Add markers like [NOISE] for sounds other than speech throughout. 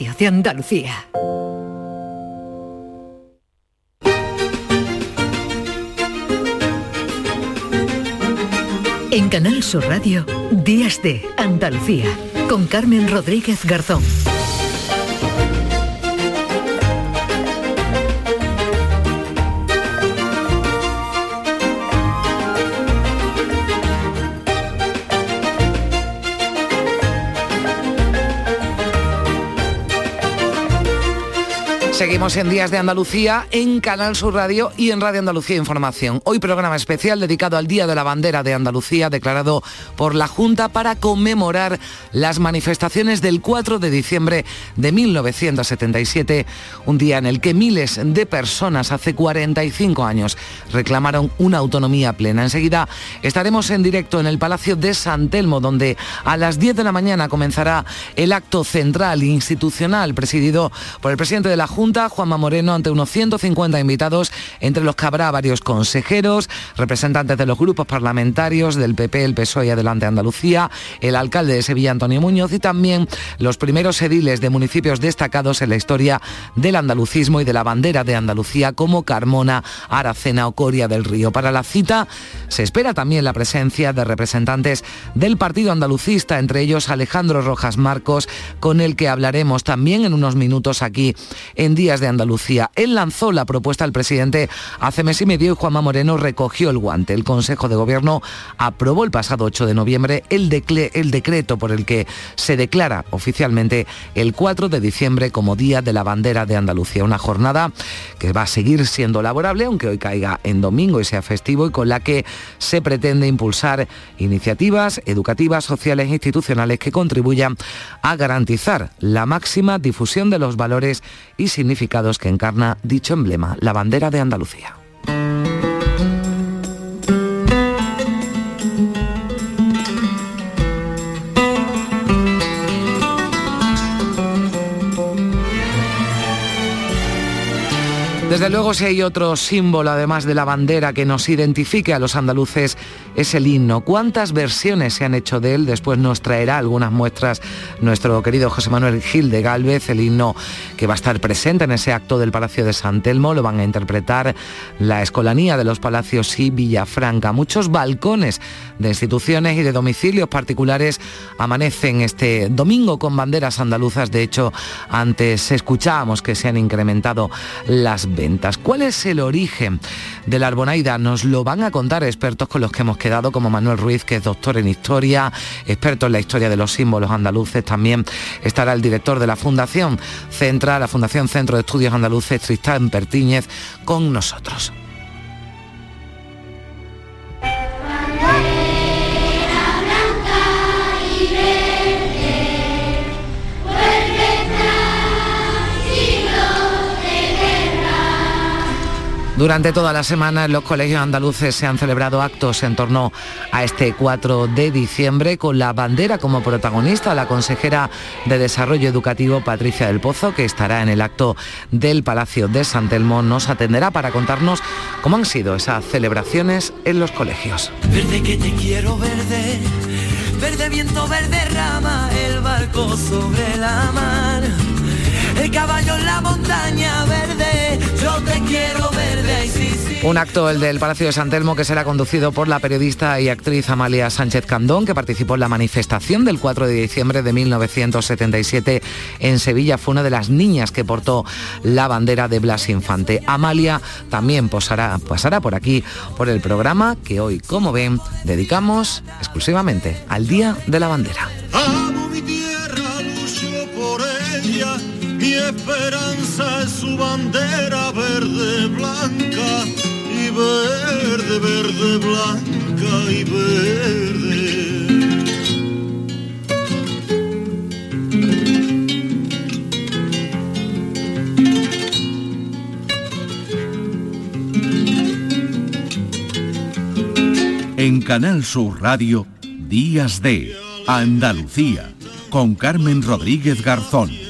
Radio de Andalucía. En Canal Sur Radio, Días de Andalucía, con Carmen Rodríguez Garzón. Seguimos en Días de Andalucía en Canal Sur Radio y en Radio Andalucía Información. Hoy programa especial dedicado al Día de la Bandera de Andalucía declarado por la Junta para conmemorar las manifestaciones del 4 de diciembre de 1977, un día en el que miles de personas hace 45 años reclamaron una autonomía plena. Enseguida estaremos en directo en el Palacio de San Telmo, donde a las 10 de la mañana comenzará el acto central institucional presidido por el presidente de la Junta Juanma Moreno, ante unos 150 invitados, entre los que habrá varios consejeros, representantes de los grupos parlamentarios del PP, el PSOE y Adelante Andalucía, el alcalde de Sevilla, Antonio Muñoz, y también los primeros ediles de municipios destacados en la historia del andalucismo y de la bandera de Andalucía, como Carmona, Aracena o Coria del Río. Para la cita se espera también la presencia de representantes del Partido Andalucista, entre ellos Alejandro Rojas Marcos, con el que hablaremos también en unos minutos aquí en Días de Andalucía. Él lanzó la propuesta al presidente hace mes y medio y Juanma Moreno recogió el guante. El Consejo de Gobierno aprobó el pasado 8 de noviembre el, decreto por el que se declara oficialmente el 4 de diciembre como Día de la Bandera de Andalucía. Una jornada que va a seguir siendo laborable, aunque hoy caiga en domingo y sea festivo, y con la que se pretende impulsar iniciativas educativas, sociales e institucionales que contribuyan a garantizar la máxima difusión de los valores y significados que encarna dicho emblema, la bandera de Andalucía. Desde luego, si hay otro símbolo, además de la bandera, que nos identifique a los andaluces, es el himno. ¿Cuántas versiones se han hecho de él? Después nos traerá algunas muestras nuestro querido José Manuel Gil de Galvez, el himno que va a estar presente en ese acto del Palacio de San Telmo. Lo van a interpretar la Escolanía de los Palacios y Villafranca. Muchos balcones de instituciones y de domicilios particulares amanecen este domingo con banderas andaluzas. De hecho, antes escuchábamos que se han incrementado las ¿Cuál es el origen de la Arbonaida? Nos lo van a contar expertos con los que hemos quedado, como Manuel Ruiz, que es doctor en historia, experto en la historia de los símbolos andaluces. También estará el director de la Fundación Central, la Fundación Centro de Estudios Andaluces, Tristán Pertíñez, con nosotros. Durante toda la semana en los colegios andaluces se han celebrado actos en torno a este 4 de diciembre con la bandera como protagonista, la consejera de Desarrollo Educativo Patricia del Pozo, que estará en el acto del Palacio de San Telmo, nos atenderá para contarnos cómo han sido esas celebraciones en los colegios. Verde que te quiero verde, verde viento, verde rama, el barco sobre la mar el caballo en la montaña verde, yo te quiero verde. Un acto, el del Palacio de San Telmo, que será conducido por la periodista y actriz Amalia Sánchez Candón, que participó en la manifestación del 4 de diciembre de 1977 en Sevilla. Fue una de las niñas que portó la bandera de Blas Infante. Amalia también pasará por aquí, por el programa que hoy, como ven, dedicamos exclusivamente al Día de la Bandera. Mi esperanza es su bandera verde, blanca verde, verde, blanca y verde. En Canal Sur Radio, Días de Andalucía, con Carmen Rodríguez Garzón.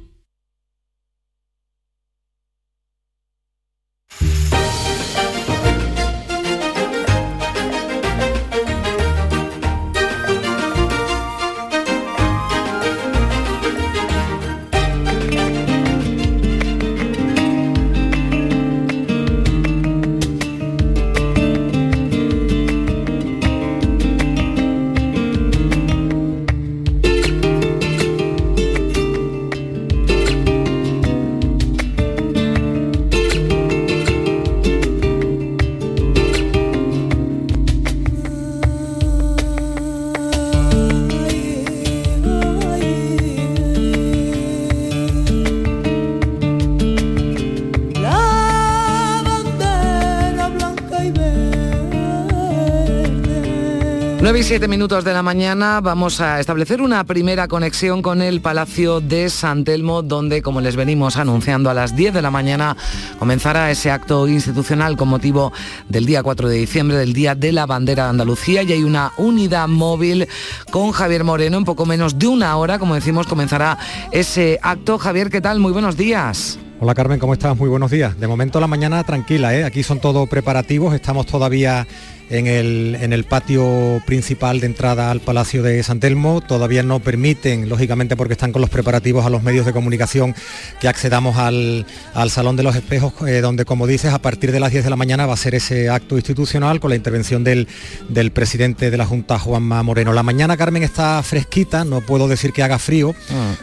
Siete minutos de la mañana vamos a establecer una primera conexión con el Palacio de San Telmo, donde, como les venimos anunciando, a las 10 de la mañana comenzará ese acto institucional con motivo del día 4 de diciembre, del Día de la Bandera de Andalucía, y hay una unidad móvil con Javier Moreno. En poco menos de una hora, como decimos, comenzará ese acto. Javier, ¿qué tal? Muy buenos días. Hola Carmen, ¿cómo estás? Muy buenos días. De momento la mañana tranquila, ¿eh? aquí son todos preparativos, estamos todavía en el, en el patio principal de entrada al Palacio de San Telmo. Todavía no permiten, lógicamente porque están con los preparativos a los medios de comunicación, que accedamos al, Salón de los Espejos, eh, donde, como dices, a partir de las 10 de la mañana va a ser ese acto institucional con la intervención del, del presidente de la Junta, Juanma Moreno. La mañana, Carmen, está fresquita, no puedo decir que haga frío,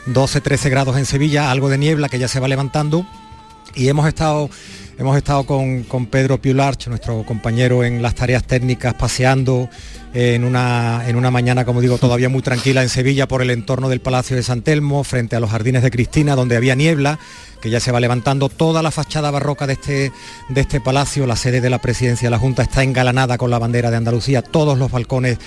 12-13 ah. grados en Sevilla, algo de niebla que ya se va levantando y hemos estado Hemos estado con, Pedro Piularch, nuestro compañero en las tareas técnicas, paseando en una, en una mañana, como digo, todavía muy tranquila en Sevilla por el entorno del Palacio de San Telmo, frente a los jardines de Cristina, donde había niebla, que ya se va levantando. Toda la fachada barroca de este, de este palacio, la sede de la presidencia de la Junta, está engalanada con la bandera de Andalucía, todos los balcones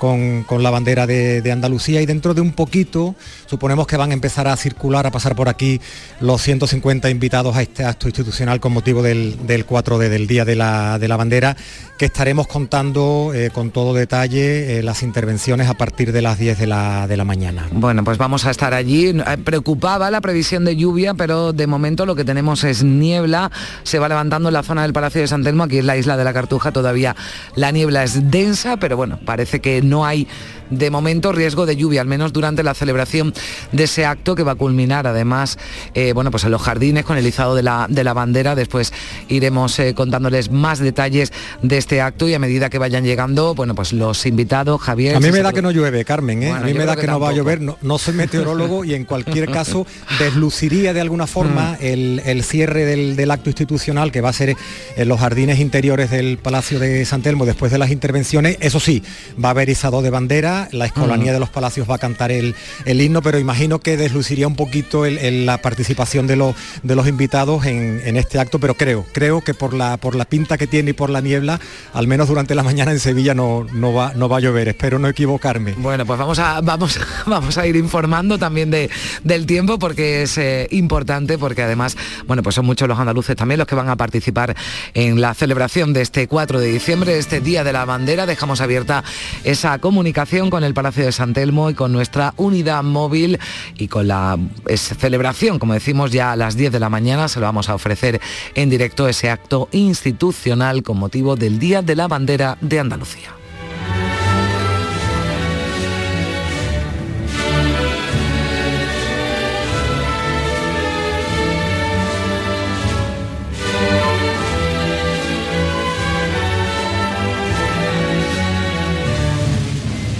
con, la bandera de, Andalucía y dentro de un poquito suponemos que van a empezar a circular, a pasar por aquí los 150 invitados a este acto institucional con motivo del, 4D, del Día de la, de la Bandera, que estaremos contando eh, con todo eh, las intervenciones a partir de las 10 de la, de la mañana. Bueno, pues vamos a estar allí. Eh, preocupaba la previsión de lluvia, pero de momento lo que tenemos es niebla. Se va levantando en la zona del Palacio de San Telmo, aquí en la isla de la Cartuja todavía la niebla es densa, pero bueno, parece que no hay de momento riesgo de lluvia, al menos durante la celebración de ese acto que va a culminar además eh, bueno, pues en los jardines con el izado de la, de la bandera. Después iremos eh, contándoles más detalles de este acto y a medida que vayan llegando, bueno, pues los invitados, Javier. A mí me da que no llueve, Carmen, ¿eh? a mí me da que, no va a llover, no, soy meteorólogo y en cualquier [LAUGHS] caso desluciría de alguna forma mm. el, cierre del, del, acto institucional que va a ser en los jardines interiores del Palacio de San Telmo después de las intervenciones. Eso sí, va a haber izado de bandera la Escolanía de los Palacios va a cantar el, el himno, pero imagino que desluciría un poquito la participación de los, de los invitados en, en, este acto, pero creo, creo que por la, por la pinta que tiene y por la niebla, al menos durante la mañana en Sevilla no, no, va, no va a llover, espero no equivocarme. Bueno, pues vamos a, vamos, [LAUGHS] vamos a ir informando también de, del tiempo porque es eh, importante, porque además, bueno, pues son muchos los andaluces también los que van a participar en la celebración de este 4 de diciembre, este Día de la Bandera. Dejamos abierta esa comunicación con el Palacio de San Telmo y con nuestra unidad móvil y con la celebración, como decimos, ya a las 10 de la mañana se lo vamos a ofrecer en directo ese acto institucional con motivo del Día de la Bandera de Andalucía.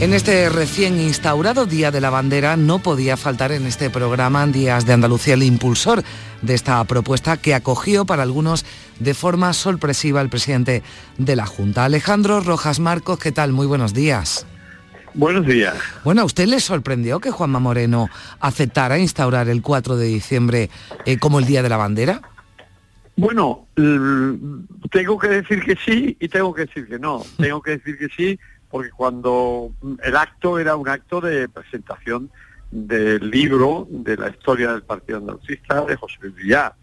En este recién instaurado Día de la Bandera no podía faltar en este programa Días de Andalucía el impulsor de esta propuesta que acogió para algunos de forma sorpresiva el presidente de la Junta. Alejandro Rojas Marcos, ¿qué tal? Muy buenos días. Buenos días. Bueno, ¿a usted le sorprendió que Juanma Moreno aceptara instaurar el 4 de diciembre eh, como el Día de la Bandera? Bueno, tengo que decir que sí y tengo que decir que no. [LAUGHS] Tengo que decir que sí porque cuando el acto era un acto de presentación del libro de la historia del Partido Andalucista de José Luis Villar.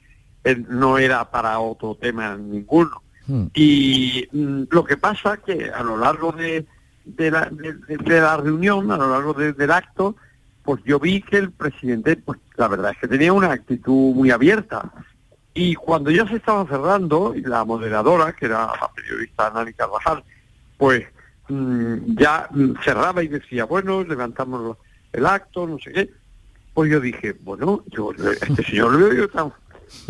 no era para otro tema ninguno. Hmm. Y mm, lo que pasa que a lo largo de, la, reunión, a lo largo del acto, pues yo vi que el presidente, pues la verdad es que tenía una actitud muy abierta. Y cuando ya se estaba cerrando, y la moderadora, que era la periodista Nani Carvajal, pues ya cerraba y decía, bueno, levantamos el acto, no sé qué. Pues yo dije, bueno, yo este señor lo veo yo tan,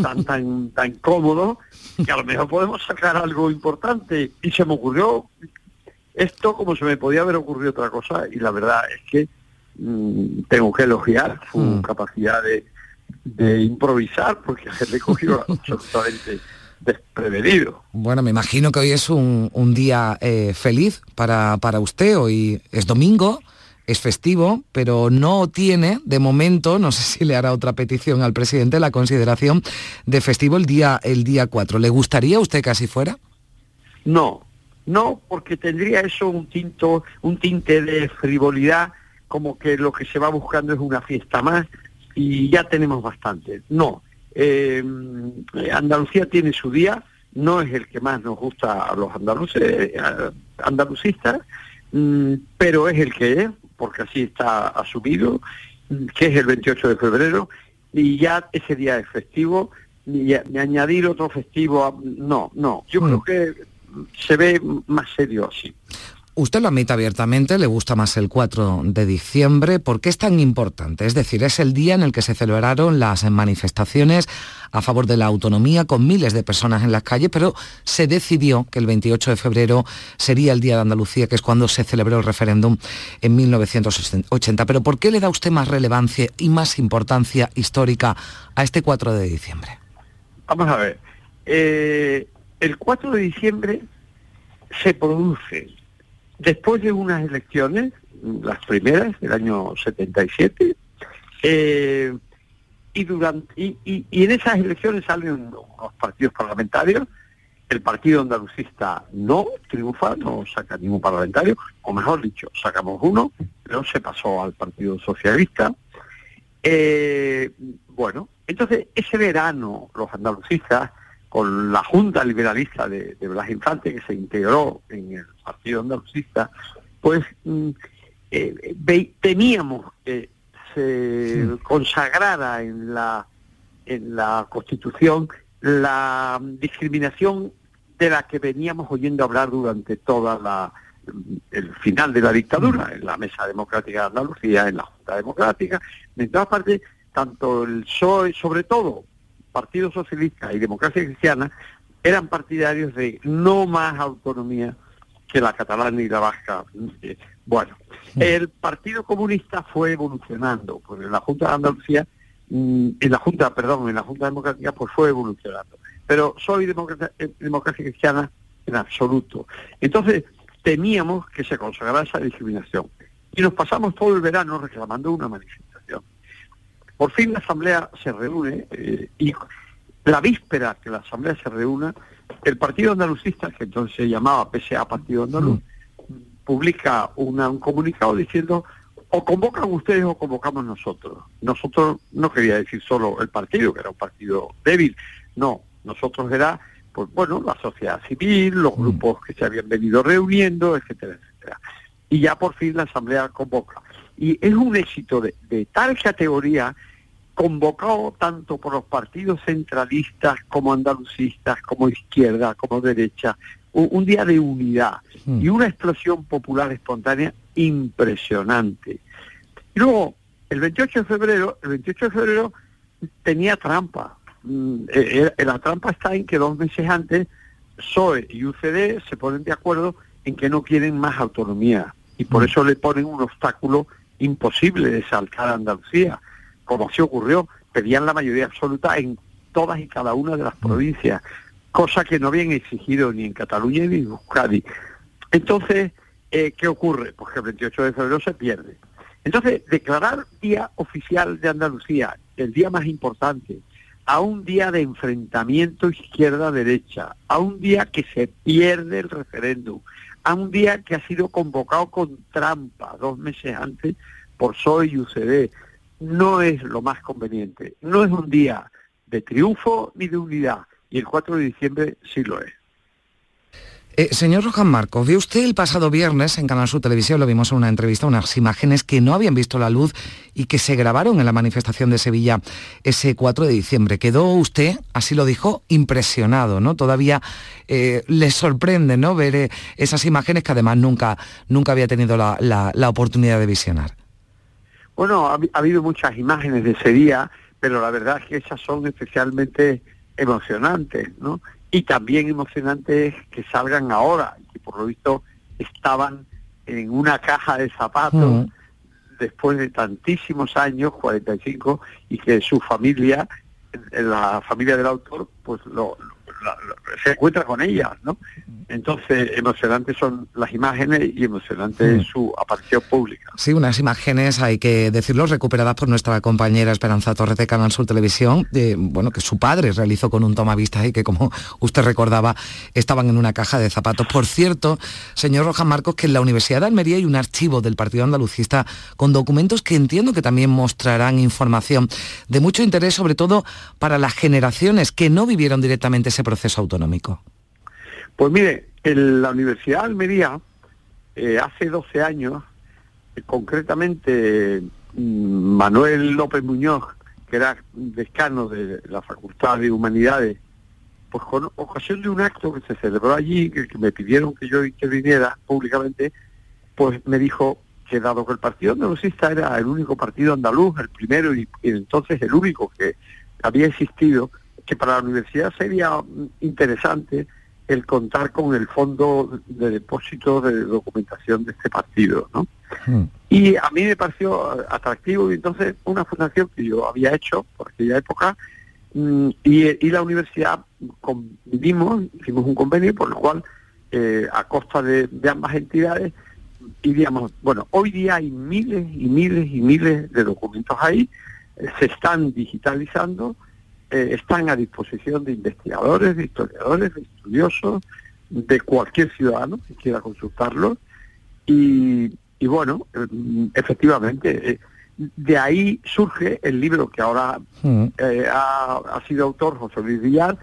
tan, tan, tan cómodo que a lo mejor podemos sacar algo importante. Y se me ocurrió esto como se me podía haber ocurrido otra cosa y la verdad es que mm, tengo que elogiar su mm. capacidad de, de improvisar porque se le cogió [LAUGHS] absolutamente desprevenido. Bueno, me imagino que hoy es un, día eh, feliz para, para usted, hoy es domingo, es festivo, pero no tiene, de momento, no sé si le hará otra petición al presidente, la consideración de festivo el día, el día 4. ¿Le gustaría a usted que así fuera? No, no, porque tendría eso un, tinto, un tinte de frivolidad, como que lo que se va buscando es una fiesta más y ya tenemos bastante. No, eh, Andalucía tiene su día, no es el que más nos gusta a los andaluces, eh, andalucistas, mm, pero es el que es, porque así está asumido, que es el 28 de febrero, y ya ese día es festivo, ni, añadir otro festivo, no, no, yo creo mm. que se ve más serio así. Usted lo admite abiertamente, le gusta más el 4 de diciembre. ¿Por qué es tan importante? Es decir, es el día en el que se celebraron las manifestaciones a favor de la autonomía con miles de personas en las calles, pero se decidió que el 28 de febrero sería el Día de Andalucía, que es cuando se celebró el referéndum en 1980. Pero ¿por qué le da usted más relevancia y más importancia histórica a este 4 de diciembre? Vamos a ver. Eh, el 4 de diciembre se produce Después de unas elecciones, las primeras del año 77, eh, y, durante, y, en esas elecciones salen unos partidos parlamentarios, el partido andalucista no triunfa, no saca ningún parlamentario, o mejor dicho, sacamos uno, pero se pasó al Partido Socialista. Eh, bueno, entonces ese verano los andalucistas con la Junta Liberalista de, Blas Infante, que se integró en el Partido Andalucista, pues mm, eh, temíamos que se consagrara en la, en la Constitución la discriminación de la que veníamos oyendo hablar durante toda la el final de la dictadura, en la Mesa Democrática de Andalucía, en la Junta Democrática, en todas partes, tanto el PSOE, sobre todo Partido Socialista y Democracia Cristiana eran partidarios de no más autonomía que la catalana y la vasca. Bueno, el Partido Comunista fue evolucionando, pues en la Junta de Andalucía, mm, en la Junta, perdón, en la Junta Democrática, pues fue evolucionando. Pero soy democracia, eh, democracia cristiana en absoluto. Entonces, temíamos que se consagrara esa discriminación. Y nos pasamos todo el verano reclamando una manifestación. Por fin la Asamblea se reúne eh, y la víspera que la Asamblea se reúna, el Partido Andalucista, que entonces se llamaba PSA Partido Andaluz, publica un comunicado diciendo o convocan ustedes o convocamos nosotros. Nosotros no quería decir solo el partido, que era un partido débil, no, nosotros era, pues bueno, la sociedad civil, los grupos que se habían venido reuniendo, etcétera, etcétera. Y ya por fin la Asamblea convoca. Y es un éxito de, de tal categoría convocado tanto por los partidos centralistas como andalucistas, como izquierda, como derecha, un, día de unidad mm. y una explosión popular espontánea impresionante. Y luego, el 28 de febrero, el 28 de febrero tenía trampa. Mm, eh, eh, la trampa está en que dos meses antes PSOE y UCD se ponen de acuerdo en que no quieren más autonomía y por mm. eso le ponen un obstáculo imposible de saltar a Andalucía como así ocurrió, pedían la mayoría absoluta en todas y cada una de las mm. provincias, cosa que no habían exigido ni en Cataluña ni en Euskadi. Entonces, eh, ¿qué ocurre? Pues que el 28 de febrero se pierde. Entonces, declarar Día Oficial de Andalucía, el día más importante, a un día de enfrentamiento izquierda-derecha, a un día que se pierde el referéndum, a un día que ha sido convocado con trampa dos meses antes por PSOE y UCD, no es lo más conveniente. No es un día de triunfo ni de unidad, y el 4 de diciembre sí lo es. Eh, señor Rojan Marcos, vio usted el pasado viernes en Canal Sur Televisión, lo vimos en una entrevista, unas imágenes que no habían visto la luz y que se grabaron en la manifestación de Sevilla ese 4 de diciembre. Quedó usted, así lo dijo, impresionado, ¿no? Todavía eh, le sorprende, ¿no? Ver eh, esas imágenes que además nunca, nunca había tenido la oportunidad de visionar. Bueno, ha, habido muchas imágenes de ese día, pero la verdad es que esas son especialmente emocionantes, ¿no? Y también emocionantes que salgan ahora, que por lo visto estaban en una caja de zapatos después de tantísimos años, 45, y que su familia, la familia del autor, pues lo, se encuentra con ellas, ¿no? Entonces, emocionantes son las imágenes y emocionante es su aparición pública. Sí, unas imágenes, hay que decirlo, recuperadas por nuestra compañera Esperanza Torres de Canal Sur Televisión, de, bueno, que su padre realizó con un tomavistas y que, como usted recordaba, estaban en una caja de zapatos. Por cierto, señor Rojas Marcos, que en la Universidad de Almería hay un archivo del Partido Andalucista con documentos que entiendo que también mostrarán información de mucho interés, sobre todo para las generaciones que no vivieron directamente ese proceso autonómico. Pues mire, en la Universidad de Almería, eh, hace 12 años, eh, concretamente mm, Manuel López Muñoz, que era decano de la Facultad de Humanidades, pues con ocasión de un acto que se celebró allí, que, me pidieron que yo interviniera públicamente, pues me dijo que dado que el Partido Andalucista era el único partido andaluz, el primero y entonces el único que había existido, que para la universidad sería interesante el contar con el fondo de depósito de documentación de este partido, ¿no? Hmm. Y a mí me pareció atractivo y entonces una fundación que yo había hecho por aquella época mm, y, la universidad convivimos, hicimos un convenio por el cual eh, a costa de, ambas entidades diríamos, bueno, hoy día hay miles y miles y miles de documentos ahí, eh, se están digitalizando, eh, están a disposición de investigadores, de historiadores, de estudiosos, de cualquier ciudadano que quiera consultarlos. Y, bueno, eh, efectivamente, eh, de ahí surge el libro que ahora mm. ha, sido autor José Luis Villar,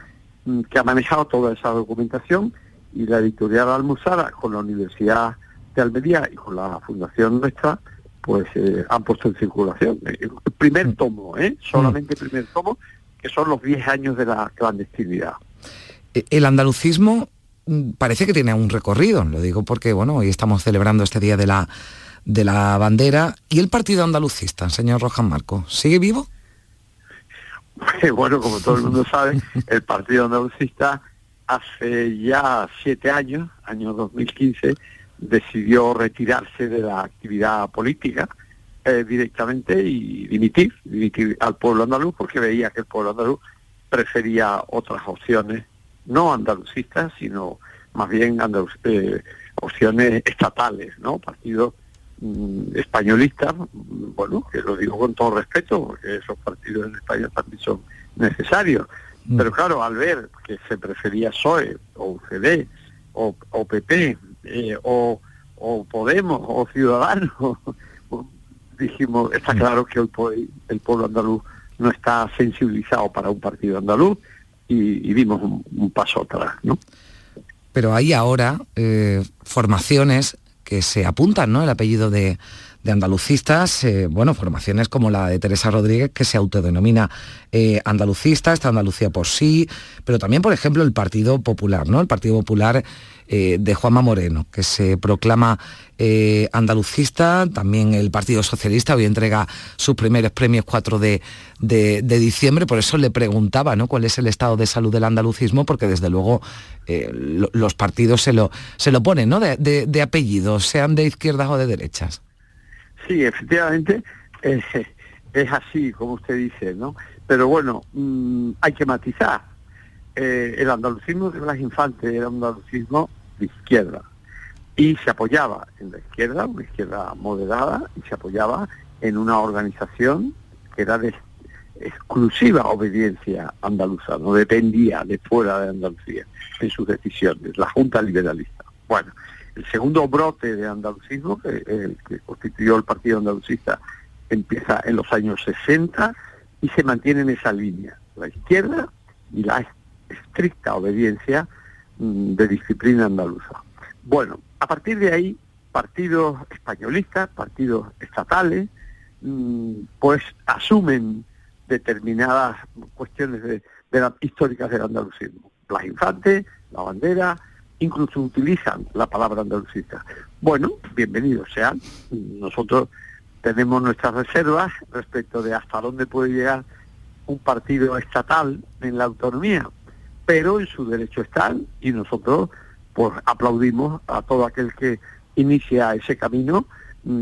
mm, que ha manejado toda esa documentación, y la editorial Almuzara con la Universidad de Almería y con la Fundación Nuestra, pues han puesto en circulación. El primer mm. tomo, ¿eh? solamente el primer tomo, que son los 10 años de la clandestinidad. E, el andalucismo mm, parece que tiene un recorrido, lo digo porque bueno, hoy estamos celebrando este día de la de la bandera y el partido andalucista, señor Rojas Marco, ¿sigue vivo? [LAUGHS] Bueno, como todo el mundo sabe, el partido andalucista hace ya siete años, año 2015, decidió retirarse de la actividad política eh, directamente y dimitir, dimitir al pueblo andaluz porque veía que el pueblo andaluz prefería otras opciones, no andalucistas, sino más bien eh, opciones estatales, ¿no? Partidos mm, españolistas, bueno, que lo digo con todo respeto, porque esos partidos en España también son necesarios. Mm. Pero claro, al ver que se prefería PSOE o UCD o, o PP eh, o, o Podemos o Ciudadanos, [LAUGHS] dijimos, está claro que hoy el pueblo andaluz no está sensibilizado para un partido andaluz y, dimos un, paso atrás, ¿no? Pero hay ahora eh, formaciones que se apuntan, ¿no? El apellido de, de andalucistas, eh, bueno, formaciones como la de Teresa Rodríguez, que se autodenomina eh, andalucista, está Andalucía por sí, pero también, por ejemplo, el Partido Popular, ¿no? El Partido Popular eh, de Juanma Moreno, que se proclama andalucista, también el Partido Socialista hoy entrega sus primeros premios 4 de, diciembre, por eso le preguntaba ¿no? cuál es el estado de salud del andalucismo, porque desde luego los partidos se lo, se lo ponen ¿no? de, de apellidos, sean de izquierdas o de derechas. Sí, efectivamente es así, como usted dice, ¿no? Pero bueno, mm, hay que matizar. Eh, el andalucismo de Blas Infante era un andalucismo de izquierda y se apoyaba en la izquierda, una izquierda moderada, y se apoyaba en una organización que era de exclusiva obediencia andaluza, no dependía de fuera de Andalucía en sus decisiones, la Junta Liberalista. Bueno, el segundo brote de andalucismo, el que constituyó el Partido Andalucista, empieza en los años 60 y se mantiene en esa línea, la izquierda y la estricta obediencia mm, de disciplina andaluza. Bueno, a partir de ahí, partidos españolistas, partidos estatales, mm, pues asumen determinadas cuestiones de, históricas del andalucismo. Las infantes, la bandera, incluso utilizan la palabra andalucista. Bueno, bienvenidos sean. Nosotros tenemos nuestras reservas respecto de hasta dónde puede llegar un partido estatal en la autonomía, pero en su derecho están y nosotros pues aplaudimos a todo aquel que inicia ese camino mm,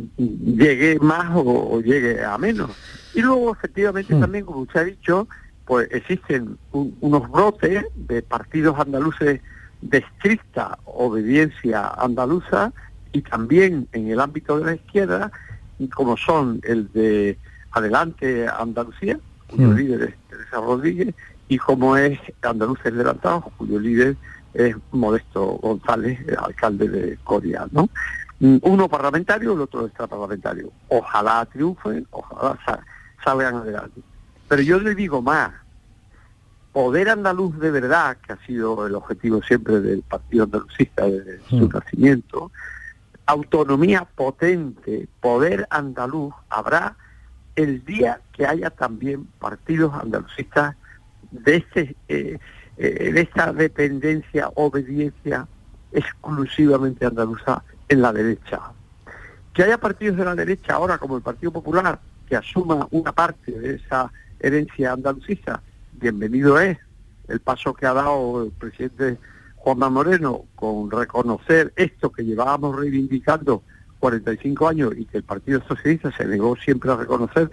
llegue más o, llegue a menos. Y luego efectivamente mm. también, como usted ha dicho, pues existen unos brotes de partidos andaluces de estricta obediencia andaluza y también en el ámbito de la izquierda, como son el de Adelante Andalucía, cuyo mm. líder es Teresa Rodríguez, y como es Andaluces Adelantados, cuyo líder es Modesto González, alcalde de Coria, ¿no? Mm, uno parlamentario, el otro extraparlamentario. Ojalá triunfen, ojalá salgan adelante. Pero yo le digo más, poder andaluz de verdad, que ha sido el objetivo siempre del Partido Andalucista desde su mm. nacimiento, autonomía potente, poder andaluz, habrá el día que haya también partidos andalucistas de, este, eh, eh, esta dependencia, obediencia exclusivamente andaluza en la derecha. Que haya partidos de la derecha ahora, como el Partido Popular, que asuma una parte de esa herencia andalucista, bienvenido es el paso que ha dado el presidente Juanma Moreno con reconocer esto que llevábamos reivindicando 45 años y que el Partido Socialista se negó siempre a reconocer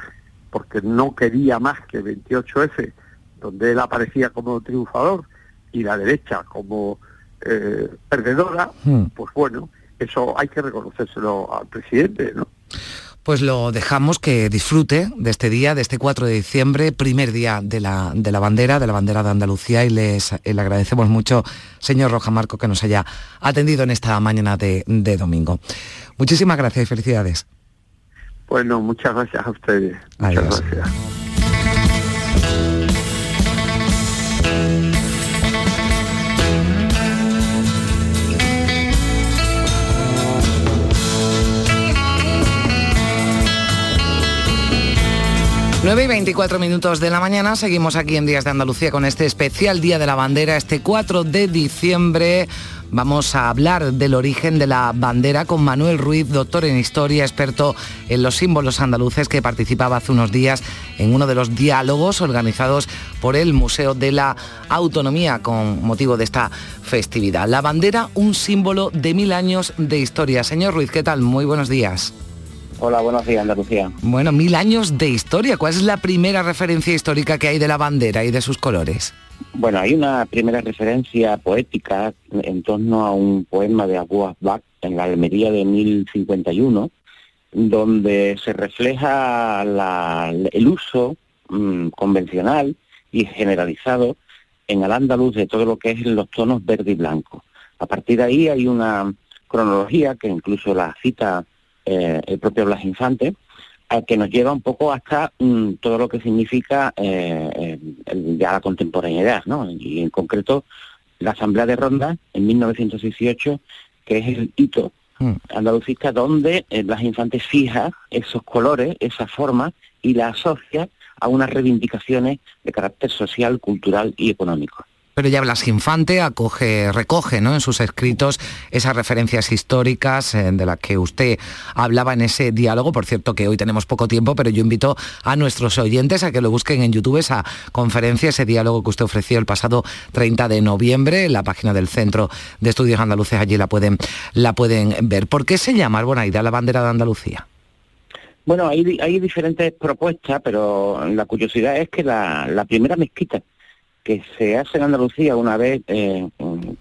porque no quería más que 28F, donde él aparecía como triunfador y la derecha como eh, perdedora, hmm. pues bueno, eso hay que reconocérselo al presidente, ¿no? pues lo dejamos que disfrute de este día, de este 4 de diciembre, primer día de la, de la bandera, de la bandera de Andalucía, y les, le agradecemos mucho, señor Roja Marco, que nos haya atendido en esta mañana de, domingo. Muchísimas gracias y felicidades. Bueno, muchas gracias a ustedes. Muchas gracias. 9 y 24 minutos de la mañana, seguimos aquí en Días de Andalucía con este especial Día de la Bandera, este 4 de diciembre. Vamos a hablar del origen de la bandera con Manuel Ruiz, doctor en historia, experto en los símbolos andaluces, que participaba hace unos días en uno de los diálogos organizados por el Museo de la Autonomía con motivo de esta festividad. La bandera, un símbolo de mil años de historia. Señor Ruiz, ¿qué tal? Muy buenos días. Hola, buenos días, Andalucía. Bueno, mil años de historia. ¿Cuál es la primera referencia histórica que hay de la bandera y de sus colores? Bueno, hay una primera referencia poética en torno a un poema de Abu Asbak en la Almería de 1051, donde se refleja el uso mm, convencional y generalizado en el andaluz de todo lo que es los tonos verde y blanco. A partir de ahí hay una cronología que incluso la cita eh, el propio Blas Infante, que nos lleva un poco hasta mm, todo lo que significa eh, ya la contemporaneidad, ¿no? Y en concreto la Asamblea de Ronda en 1918, que es el hito mm. andalucista donde eh, Blas Infante fija esos colores, esa forma y la asocia a unas reivindicaciones de carácter social, cultural y económico pero ya Blas Infante acoge, recoge ¿no? en sus escritos esas referencias históricas eh, de las que usted hablaba en ese diálogo. Por cierto que hoy tenemos poco tiempo, pero yo invito a nuestros oyentes a que lo busquen en YouTube, esa conferencia, ese diálogo que usted ofreció el pasado 30 de noviembre, en la página del Centro de Estudios Andaluces, allí la pueden, la pueden ver. ¿Por qué se llama Arbonaida la bandera de Andalucía? Bueno, hay, hay diferentes propuestas, pero la curiosidad es que la, la primera mezquita que se hace en Andalucía una vez eh,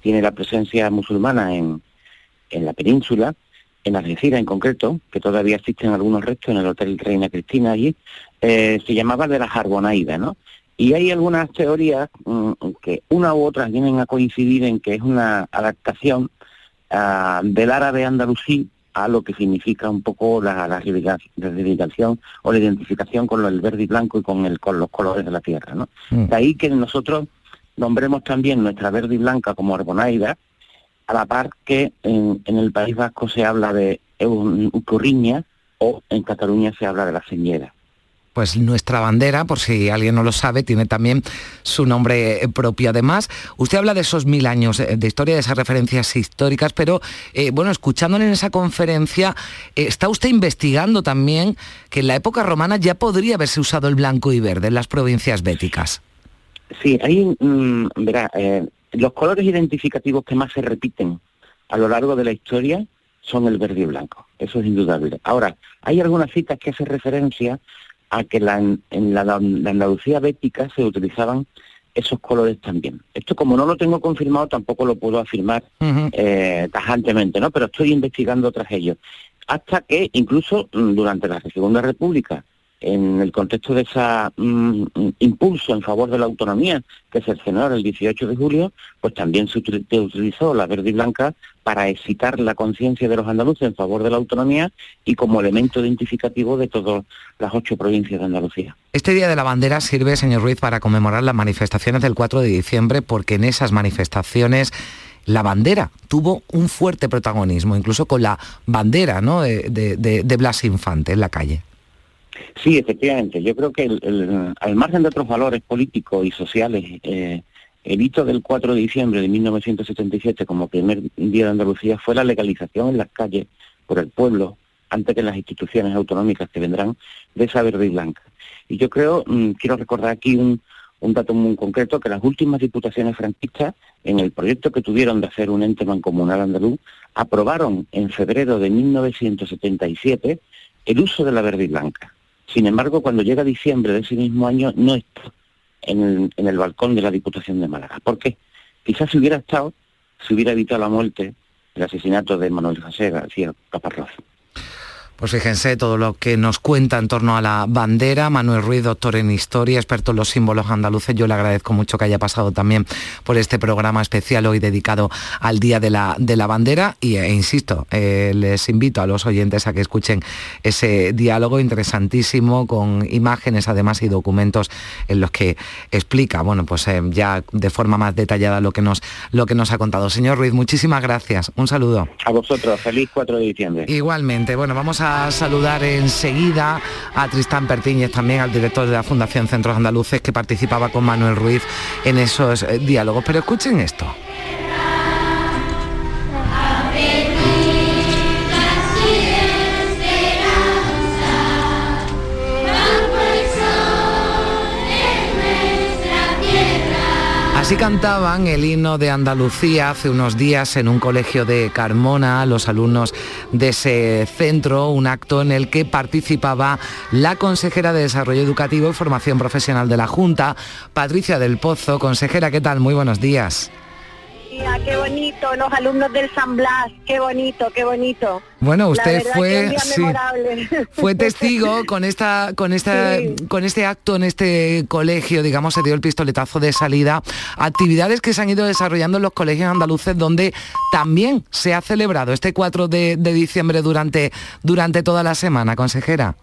tiene la presencia musulmana en, en la península, en Algeciras en concreto, que todavía existen algunos restos en el Hotel Reina Cristina allí, eh, se llamaba de las Arbonaidas, ¿no? Y hay algunas teorías mm, que una u otra vienen a coincidir en que es una adaptación uh, del árabe andalusí a lo que significa un poco la, la, reivindicación o la identificación con el verde y blanco y con, el, con los colores de la tierra. ¿no? Mm. De ahí que nosotros nombremos también nuestra verde y blanca como Arbonaida, a la par que en, el País Vasco se habla de Ucurriña o en Cataluña se habla de la señera pues nuestra bandera, por si alguien no lo sabe, tiene también su nombre eh, propio. Además, usted habla de esos mil años eh, de historia, de esas referencias históricas, pero eh, bueno, escuchándole en esa conferencia, está usted investigando también que en la época romana ya podría haberse usado el blanco y verde en las provincias béticas. Sí, ahí, mm, verá, los colores identificativos que más se repiten a lo largo de la historia son el verde y blanco, eso es indudable. Ahora, hay algunas citas que hacen referencia a que la, en la, Andalucía bética se utilizaban esos colores también. Esto como no lo tengo confirmado tampoco lo puedo afirmar eh, tajantemente, ¿no? Pero estoy investigando tras ello. Hasta que incluso mm, durante la Segunda República en el contexto de ese mm, impulso en favor de la autonomía que se generó el 18 de julio, pues también se utilizó la verde y blanca para excitar la conciencia de los andaluces en favor de la autonomía y como elemento identificativo de todas las ocho provincias de Andalucía. Este Día de la Bandera sirve, señor Ruiz, para conmemorar las manifestaciones del 4 de diciembre, porque en esas manifestaciones la bandera tuvo un fuerte protagonismo, incluso con la bandera de Blas Infante en la calle. Sí, efectivamente. Yo creo que al margen de otros valores políticos y sociales, eh, el hito del 4 de diciembre de 1977 como primer día de Andalucía fue la legalización en las calles por el pueblo, antes que las instituciones autonómicas que vendrán, de esa verde y blanca. Y yo creo, mm, quiero recordar aquí un, un dato muy concreto, que las últimas diputaciones franquistas, en el proyecto que tuvieron de hacer un ente mancomunal andaluz, aprobaron en febrero de 1977 el uso de la verde y blanca. Sin embargo, cuando llega diciembre de ese mismo año, no está en el, balcón de la Diputación de Málaga. ¿Por qué? Quizás si hubiera estado, se hubiera evitado la muerte, el asesinato de Manuel José García Caparrós. Pues fíjense todo lo que nos cuenta en torno a la bandera. Manuel Ruiz, doctor en historia, experto en los símbolos andaluces. Yo le agradezco mucho que haya pasado también por este programa especial hoy dedicado al Día de la, de la Bandera. Y e insisto, eh, les invito a los oyentes a que escuchen ese diálogo interesantísimo con imágenes además y documentos en los que explica, bueno, pues eh, ya de forma más detallada lo que, nos, lo que nos ha contado. Señor Ruiz, muchísimas gracias. Un saludo. A vosotros. Feliz 4 de diciembre. Igualmente. Bueno, vamos a saludar enseguida a Tristán Pertíñez, también al director de la Fundación Centros Andaluces, que participaba con Manuel Ruiz en esos eh, diálogos. Pero escuchen esto. Así cantaban el himno de Andalucía hace unos días en un colegio de Carmona, los alumnos de ese centro, un acto en el que participaba la consejera de Desarrollo Educativo y Formación Profesional de la Junta, Patricia del Pozo. Consejera, ¿qué tal? Muy buenos días. ¿A qué bonito, los alumnos del San Blas, qué bonito, qué bonito. Bueno, usted fue fue [LAUGHS] testigo con esta con esta con este acto en este colegio, digamos, se dio el pistoletazo de salida, actividades que se han ido desarrollando en los colegios andaluces donde también se ha celebrado este 4 de, de diciembre durante durante toda la semana, consejera.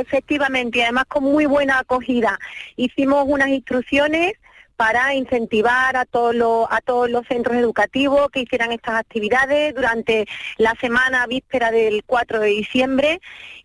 Efectivamente, y además con muy buena acogida. Hicimos unas instrucciones para incentivar a todos los a todos los centros educativos que hicieran estas actividades durante la semana víspera del 4 de diciembre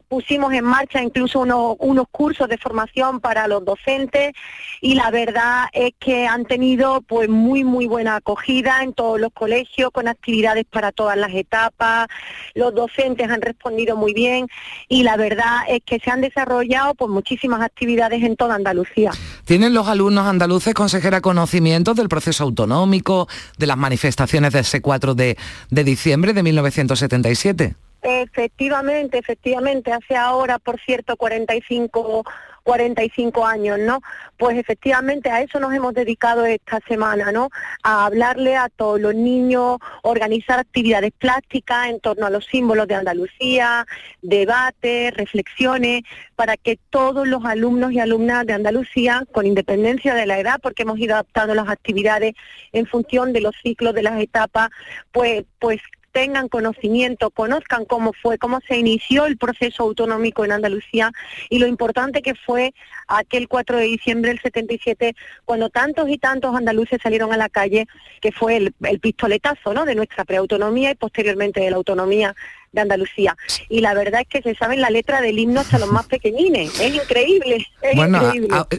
pusimos en marcha incluso unos, unos cursos de formación para los docentes y la verdad es que han tenido pues muy muy buena acogida en todos los colegios con actividades para todas las etapas, los docentes han respondido muy bien y la verdad es que se han desarrollado pues muchísimas actividades en toda Andalucía. ¿Tienen los alumnos andaluces, consejera, conocimientos del proceso autonómico, de las manifestaciones de ese 4 de, de diciembre de 1977? Efectivamente, efectivamente, hace ahora, por cierto, 45 45 años, ¿no? Pues efectivamente a eso nos hemos dedicado esta semana, ¿no? A hablarle a todos los niños, organizar actividades plásticas en torno a los símbolos de Andalucía, debates, reflexiones, para que todos los alumnos y alumnas de Andalucía, con independencia de la edad, porque hemos ido adaptando las actividades en función de los ciclos de las etapas, pues, pues tengan conocimiento, conozcan cómo fue, cómo se inició el proceso autonómico en Andalucía y lo importante que fue aquel 4 de diciembre del 77, cuando tantos y tantos andaluces salieron a la calle, que fue el, pistoletazo ¿no? de nuestra preautonomía y posteriormente de la autonomía de Andalucía. Y la verdad es que se saben la letra del himno hasta los más [LAUGHS] pequeñines. Es increíble. bueno,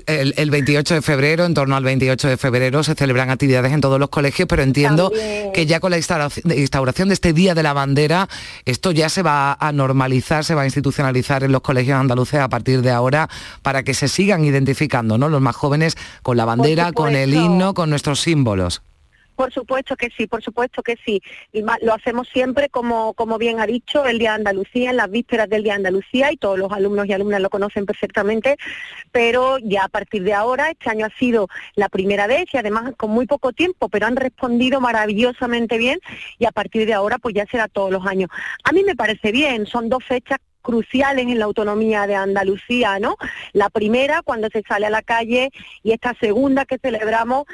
el, 28 de febrero, en torno al 28 de febrero, se celebran actividades en todos los colegios, pero entiendo que ya con la instauración de este Día de la Bandera, esto ya se va a normalizar, se va a institucionalizar en los colegios andaluces a partir de ahora para que se sigan identificando, ¿no? Los más jóvenes con la bandera, con el himno, con nuestros símbolos. Por supuesto que sí, por supuesto que sí. Y lo hacemos siempre, como, como bien ha dicho, el Día de Andalucía, en las vísperas del Día de Andalucía, y todos los alumnos y alumnas lo conocen perfectamente, pero ya a partir de ahora, este año ha sido la primera vez y además con muy poco tiempo, pero han respondido maravillosamente bien y a partir de ahora pues ya será todos los años. A mí me parece bien, son dos fechas cruciales en la autonomía de Andalucía, ¿no? La primera cuando se sale a la calle y esta segunda que celebramos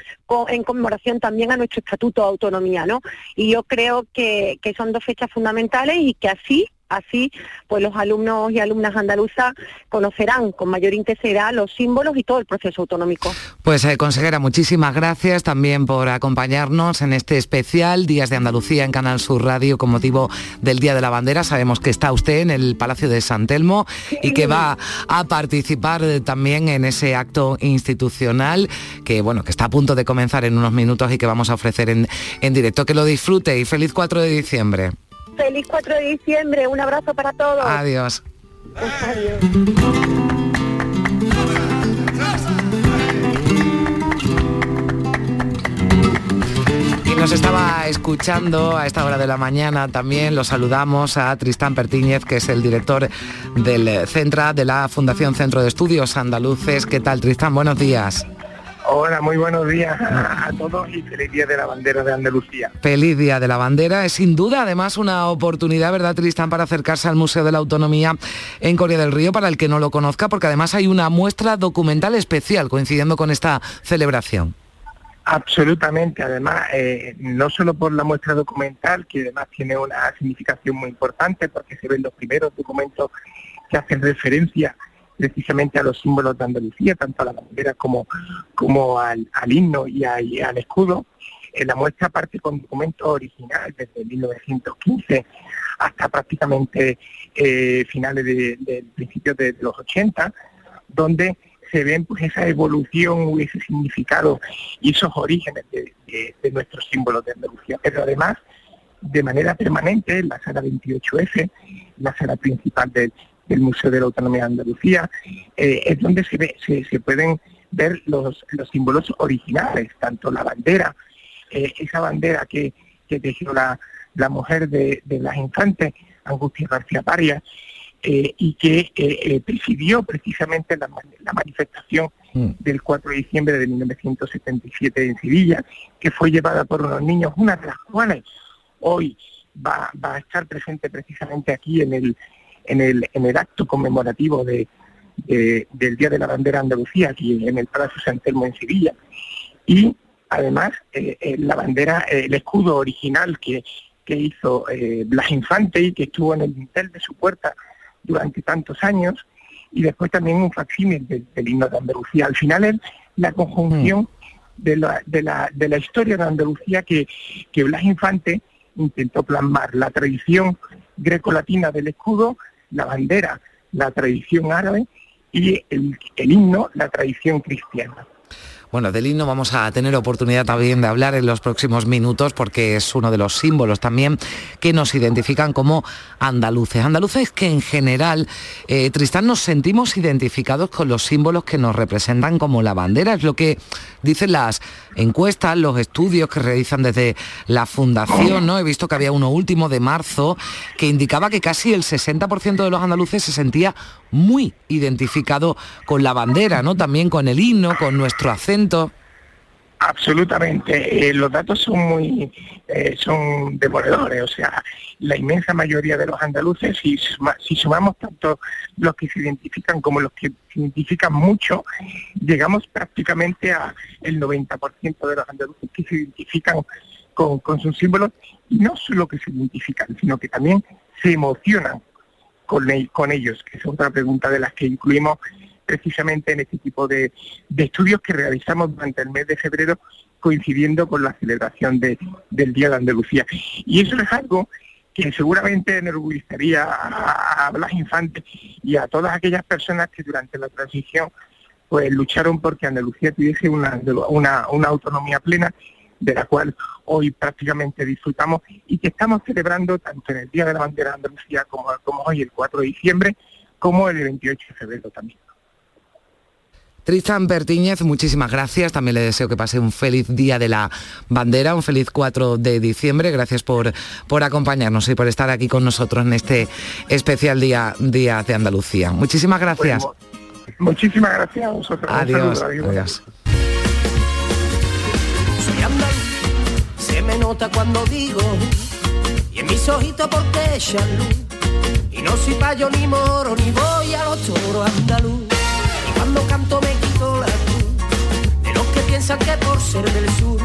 en conmemoración también a nuestro Estatuto de Autonomía, ¿no? Y yo creo que, que son dos fechas fundamentales y que así Así, pues los alumnos y alumnas andaluzas conocerán con mayor intensidad los símbolos y todo el proceso autonómico. Pues eh, consejera, muchísimas gracias también por acompañarnos en este especial Días de Andalucía en Canal Sur Radio con motivo del Día de la Bandera. Sabemos que está usted en el Palacio de San Telmo y que va a participar también en ese acto institucional que bueno, que está a punto de comenzar en unos minutos y que vamos a ofrecer en, en directo. Que lo disfrute y feliz 4 de diciembre. Feliz 4 de diciembre, un abrazo para todos. Adiós. Y nos estaba escuchando a esta hora de la mañana también, lo saludamos a Tristán Pertíñez, que es el director del Centra de la Fundación Centro de Estudios Andaluces. ¿Qué tal, Tristán? Buenos días. Hola, muy buenos días a todos y feliz día de la bandera de Andalucía. Feliz día de la bandera. Es sin duda además una oportunidad, ¿verdad, Tristán, para acercarse al Museo de la Autonomía en Corea del Río, para el que no lo conozca, porque además hay una muestra documental especial coincidiendo con esta celebración. Absolutamente, además, eh, no solo por la muestra documental, que además tiene una significación muy importante, porque se ven los primeros documentos que hacen referencia precisamente a los símbolos de Andalucía, tanto a la bandera como, como al, himno y, al escudo. En la muestra parte con documentos originales desde 1915 hasta prácticamente eh, finales de, de, principios de, los 80, donde se ven pues esa evolución, ese significado y esos orígenes de, de, nuestros símbolos de Andalucía. Pero además, de manera permanente, en la sala 28F, la sala principal del, del Museo de la Autonomía de Andalucía, eh, es donde se, ve, se, pueden ver los, los, símbolos originales, tanto la bandera, eh, esa bandera que, que tejió la, la mujer de, de, las infantes, Angustia García Paria, eh, y que presidió precisamente la, la, manifestación mm. del 4 de diciembre de 1977 en Sevilla, que fue llevada por unos niños, una de las cuales hoy va, a estar presente precisamente aquí en el, en el, en el acto conmemorativo de, del Día de la Bandera Andalucía, aquí en el Palacio San Telmo en Sevilla. Y además, eh, eh, la bandera, el escudo original que, que hizo eh, Blas Infante y que estuvo en el dintel de su puerta durante tantos años, y después también un facsímil del, himno de Andalucía. Al final es la conjunción mm. de, la, de, la, de la historia de Andalucía que, que Blas Infante intentó plasmar, la tradición greco-latina del escudo, la bandera, la tradición árabe y el, el himno, la tradición cristiana. Bueno, del himno vamos a tener oportunidad también de hablar en los próximos minutos porque es uno de los símbolos también que nos identifican como andaluces. Andaluces que en general, eh, Tristán, nos sentimos identificados con los símbolos que nos representan como la bandera. Es lo que dicen las encuestas, los estudios que realizan desde la Fundación. ¿no? He visto que había uno último de marzo que indicaba que casi el 60% de los andaluces se sentía muy identificado con la bandera, ¿no? También con el himno, con nuestro acento Absolutamente, eh, los datos son muy eh, son demoledores, o sea, la inmensa mayoría de los andaluces, si, si sumamos tanto los que se identifican como los que se identifican mucho, llegamos prácticamente a el 90% de los andaluces que se identifican con, con sus símbolos, y no solo que se identifican, sino que también se emocionan con, con ellos, que es otra pregunta de las que incluimos precisamente en este tipo de, estudios que realizamos durante el mes de febrero coincidiendo con la celebración del Día de Andalucía. Y eso es algo que seguramente enorgullecería a, a Blas Infante y a todas aquellas personas que durante la transición pues lucharon porque Andalucía tuviese una, una, una autonomía plena de la cual hoy prácticamente disfrutamos y que estamos celebrando tanto en el Día de la Bandera de Andalucía como, como hoy el 4 de diciembre, como el 28 de febrero también. Tristan Pertíñez, muchísimas gracias. También le deseo que pase un feliz día de la bandera, un feliz 4 de diciembre. Gracias por, por acompañarnos y por estar aquí con nosotros en este especial día, día de Andalucía. Muchísimas gracias. muchísimas gracias a vosotros. Adiós. adiós. se me nota cuando digo, y en mis ojitos porque Y no soy payo ni moro, ni voy a los toros andaluz cuando canto me quito la cruz de los que piensan que por ser del sur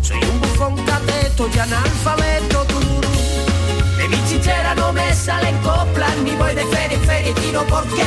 soy un bufón cateto y analfabeto tururu. De mi no me salen coplas, ni voy de feria en feria y tiro porque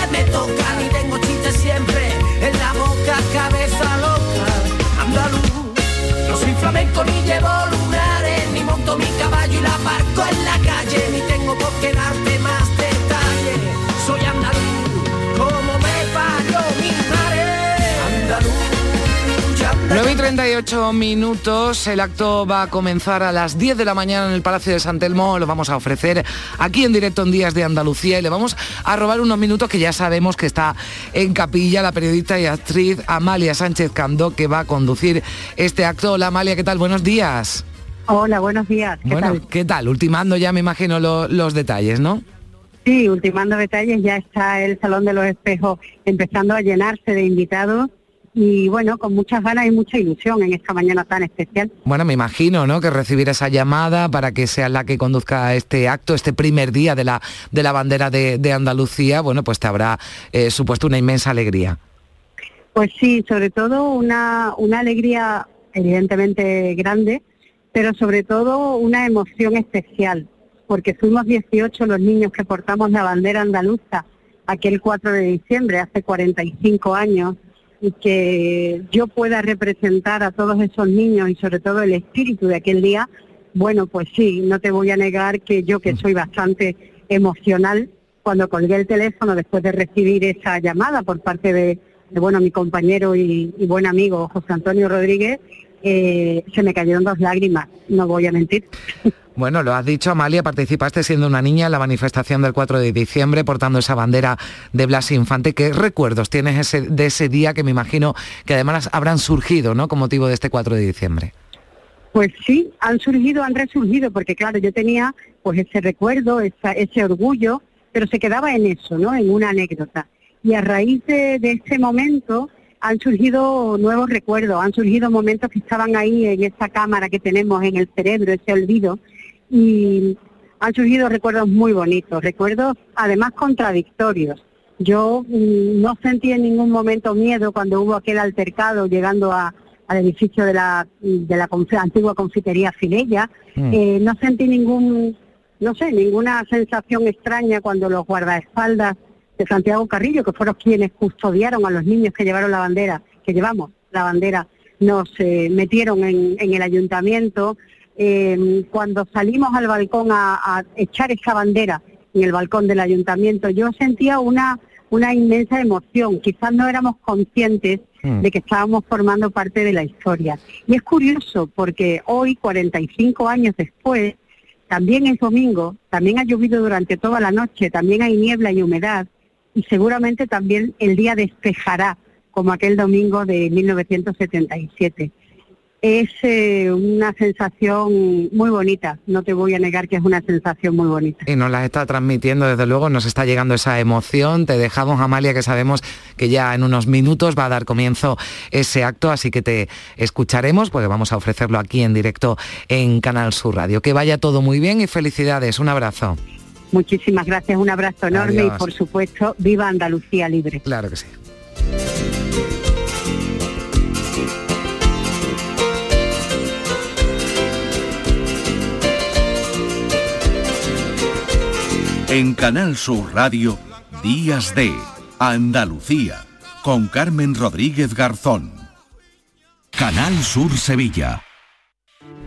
38 minutos, el acto va a comenzar a las 10 de la mañana en el Palacio de San Telmo, lo vamos a ofrecer aquí en directo en Días de Andalucía y le vamos a robar unos minutos que ya sabemos que está en capilla la periodista y actriz Amalia Sánchez Candó que va a conducir este acto. Hola Amalia, ¿qué tal? Buenos días. Hola, buenos días. ¿Qué bueno, tal? ¿qué tal? Ultimando ya me imagino los detalles, ¿no? Sí, ultimando detalles, ya está el Salón de los Espejos empezando a llenarse de invitados y bueno, con muchas ganas y mucha ilusión en esta mañana tan especial. Bueno, me imagino, ¿no? Que recibir esa llamada para que sea la que conduzca este acto, este primer día de la, de la bandera de, Andalucía, bueno, pues te habrá eh, supuesto una inmensa alegría. Pues sí, sobre todo una, una alegría evidentemente grande, pero sobre todo una emoción especial, porque fuimos 18 los niños que portamos la bandera andaluza aquel 4 de diciembre, hace 45 años, y que yo pueda representar a todos esos niños y sobre todo el espíritu de aquel día, bueno, pues sí, no te voy a negar que yo que soy bastante emocional, cuando colgué el teléfono después de recibir esa llamada por parte de, bueno, mi compañero y, buen amigo José Antonio Rodríguez, eh, se me cayeron dos lágrimas, no voy a mentir. [LAUGHS] Bueno, lo has dicho, Amalia, participaste siendo una niña en la manifestación del 4 de diciembre portando esa bandera de Blas Infante. ¿Qué recuerdos tienes de ese día que me imagino que además habrán surgido ¿no? con motivo de este 4 de diciembre? Pues sí, han surgido, han resurgido, porque claro, yo tenía pues ese recuerdo, ese orgullo, pero se quedaba en eso, ¿no? En una anécdota. Y a raíz de, ese momento han surgido nuevos recuerdos, han surgido momentos que estaban ahí en esa cámara que tenemos en el cerebro, ese olvido, y han surgido recuerdos muy bonitos, recuerdos además contradictorios. Yo mm, no sentí en ningún momento miedo cuando hubo aquel altercado llegando a, al edificio de la, de la antigua confitería Filella. Mm. Eh, no sentí ningún, no sé, ninguna sensación extraña cuando los guardaespaldas de Santiago Carrillo, que fueron quienes custodiaron a los niños que llevaron la bandera, que llevamos la bandera, nos eh, metieron en, en el ayuntamiento. Eh, cuando salimos al balcón a, a echar esa bandera en el balcón del ayuntamiento, yo sentía una, una inmensa emoción. Quizás no éramos conscientes Mm. de que estábamos formando parte de la historia. Y es curioso porque hoy, 45 años después, también es domingo, también ha llovido durante toda la noche, también hay niebla y humedad, y seguramente también el día despejará como aquel domingo de 1977. Es eh, una sensación muy bonita, no te voy a negar que es una sensación muy bonita. Y nos la está transmitiendo, desde luego, nos está llegando esa emoción. Te dejamos, Amalia, que sabemos que ya en unos minutos va a dar comienzo ese acto, así que te escucharemos, porque vamos a ofrecerlo aquí en directo en Canal Sur Radio. Que vaya todo muy bien y felicidades. Un abrazo. Muchísimas gracias, un abrazo enorme Adiós. y por supuesto, viva Andalucía libre. Claro que sí. En Canal Sur Radio, Días de Andalucía, con Carmen Rodríguez Garzón. Canal Sur Sevilla.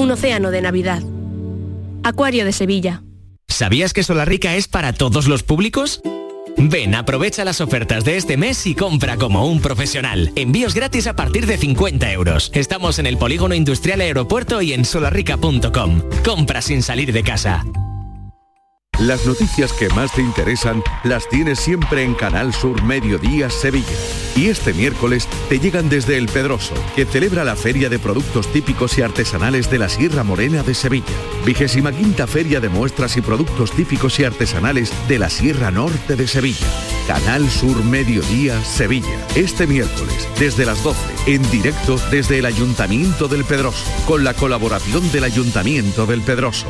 Un océano de Navidad. Acuario de Sevilla. ¿Sabías que Solarrica es para todos los públicos? Ven, aprovecha las ofertas de este mes y compra como un profesional. Envíos gratis a partir de 50 euros. Estamos en el Polígono Industrial Aeropuerto y en solarrica.com. Compra sin salir de casa. Las noticias que más te interesan las tienes siempre en Canal Sur Mediodía Sevilla. Y este miércoles te llegan desde El Pedroso, que celebra la Feria de Productos Típicos y Artesanales de la Sierra Morena de Sevilla. Vigésima quinta Feria de Muestras y Productos Típicos y Artesanales de la Sierra Norte de Sevilla. Canal Sur Mediodía Sevilla. Este miércoles, desde las 12, en directo desde el Ayuntamiento del Pedroso, con la colaboración del Ayuntamiento del Pedroso.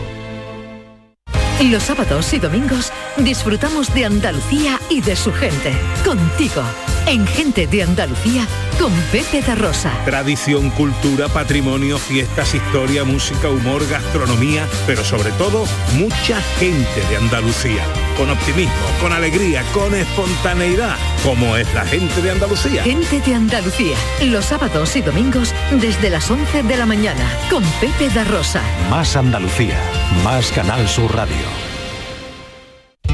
Los sábados y domingos disfrutamos de Andalucía y de su gente. Contigo, en Gente de Andalucía, con Pepe da Rosa. Tradición, cultura, patrimonio, fiestas, historia, música, humor, gastronomía, pero sobre todo mucha gente de Andalucía. Con optimismo, con alegría, con espontaneidad, como es la gente de Andalucía. Gente de Andalucía, los sábados y domingos desde las 11 de la mañana, con Pepe da Rosa. Más Andalucía, más Canal Sur Radio.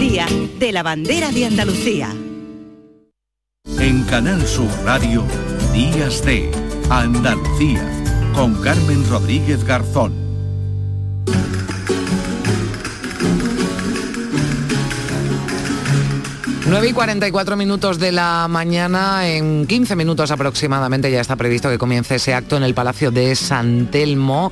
Día de la Bandera de Andalucía. En Canal Sur Radio, Días de Andalucía, con Carmen Rodríguez Garzón. 9 y 44 minutos de la mañana, en 15 minutos aproximadamente ya está previsto que comience ese acto en el Palacio de San Telmo.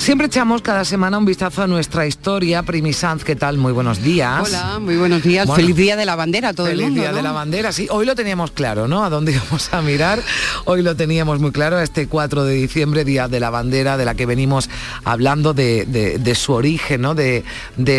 Siempre echamos cada semana un vistazo a nuestra historia. Primi Sanz, ¿qué tal? Muy buenos días. Hola, muy buenos días. feliz día de la bandera a todo el mundo. Feliz día de la bandera, sí. Hoy lo teníamos claro, ¿no? A dónde [LAUGHS] íbamos a mirar. Hoy lo teníamos muy claro, este 4 de diciembre, día de la bandera, de la que venimos hablando de, su origen, ¿no? De,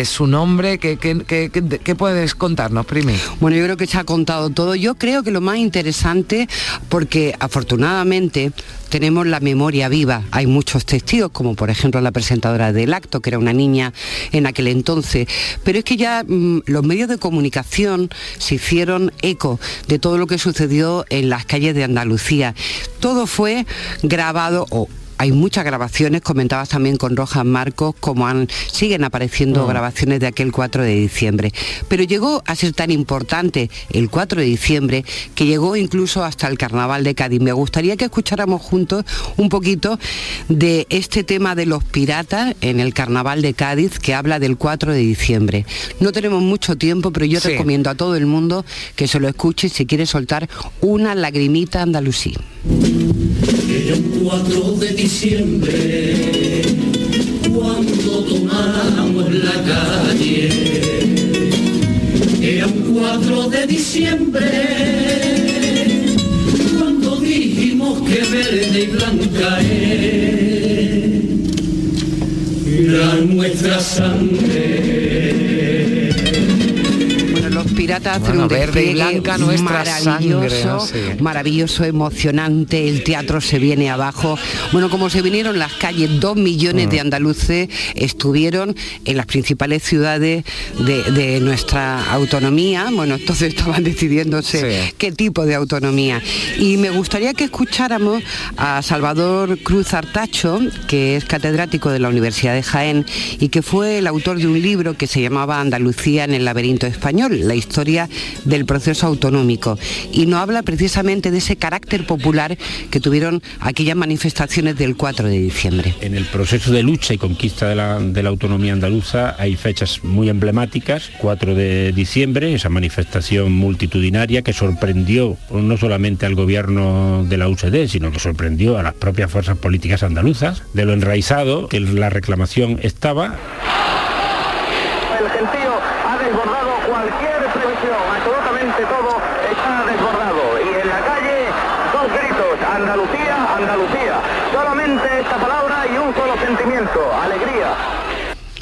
su nombre. ¿Qué, qué, puedes contarnos, Primi? Bueno, yo creo que se ha contado todo. Yo creo que lo más interesante, porque afortunadamente tenemos la memoria viva. Hay muchos testigos, como por ejemplo la presentadora del acto, que era una niña en aquel entonces. Pero es que ya mm, los medios de comunicación se hicieron eco de todo lo que sucedió en las calles de Andalucía. Todo fue grabado o hay muchas grabaciones, comentabas también con Rojas Marcos, como han, siguen apareciendo mm. grabaciones de aquel 4 de diciembre. Pero llegó a ser tan importante el 4 de diciembre que llegó incluso hasta el Carnaval de Cádiz. Me gustaría que escucháramos juntos un poquito de este tema de los piratas en el Carnaval de Cádiz que habla del 4 de diciembre. No tenemos mucho tiempo, pero yo recomiendo a todo el mundo que se lo escuche si quiere soltar una lagrimita andalusí. Era un 4 de diciembre, cuando tomamos la calle. Era un 4 de diciembre, cuando dijimos que verde y blanca es. Era nuestra sangre Pirata hacen un verde blanca nuestra maravilloso, maravilloso, emocionante, el teatro se viene abajo. Bueno, como se vinieron las calles, dos millones de mm. andaluces estuvieron en las principales ciudades de, nuestra autonomía. Bueno, entonces [LAUGHS] estaban decidiéndose qué tipo de autonomía. Y me gustaría que escucháramos a Salvador Cruz Artacho, que es catedrático de la Universidad de Jaén y que fue el autor de un libro que se llamaba Andalucía en el laberinto español, la historia del proceso autonómico y no habla precisamente de ese carácter popular que tuvieron aquellas manifestaciones del 4 de diciembre. En el proceso de lucha y conquista de la, autonomía andaluza hay fechas muy emblemáticas, 4 de diciembre, esa manifestación multitudinaria que sorprendió no solamente al gobierno de la UCD, sino que sorprendió a las propias fuerzas políticas andaluzas, de lo enraizado que la reclamación estaba.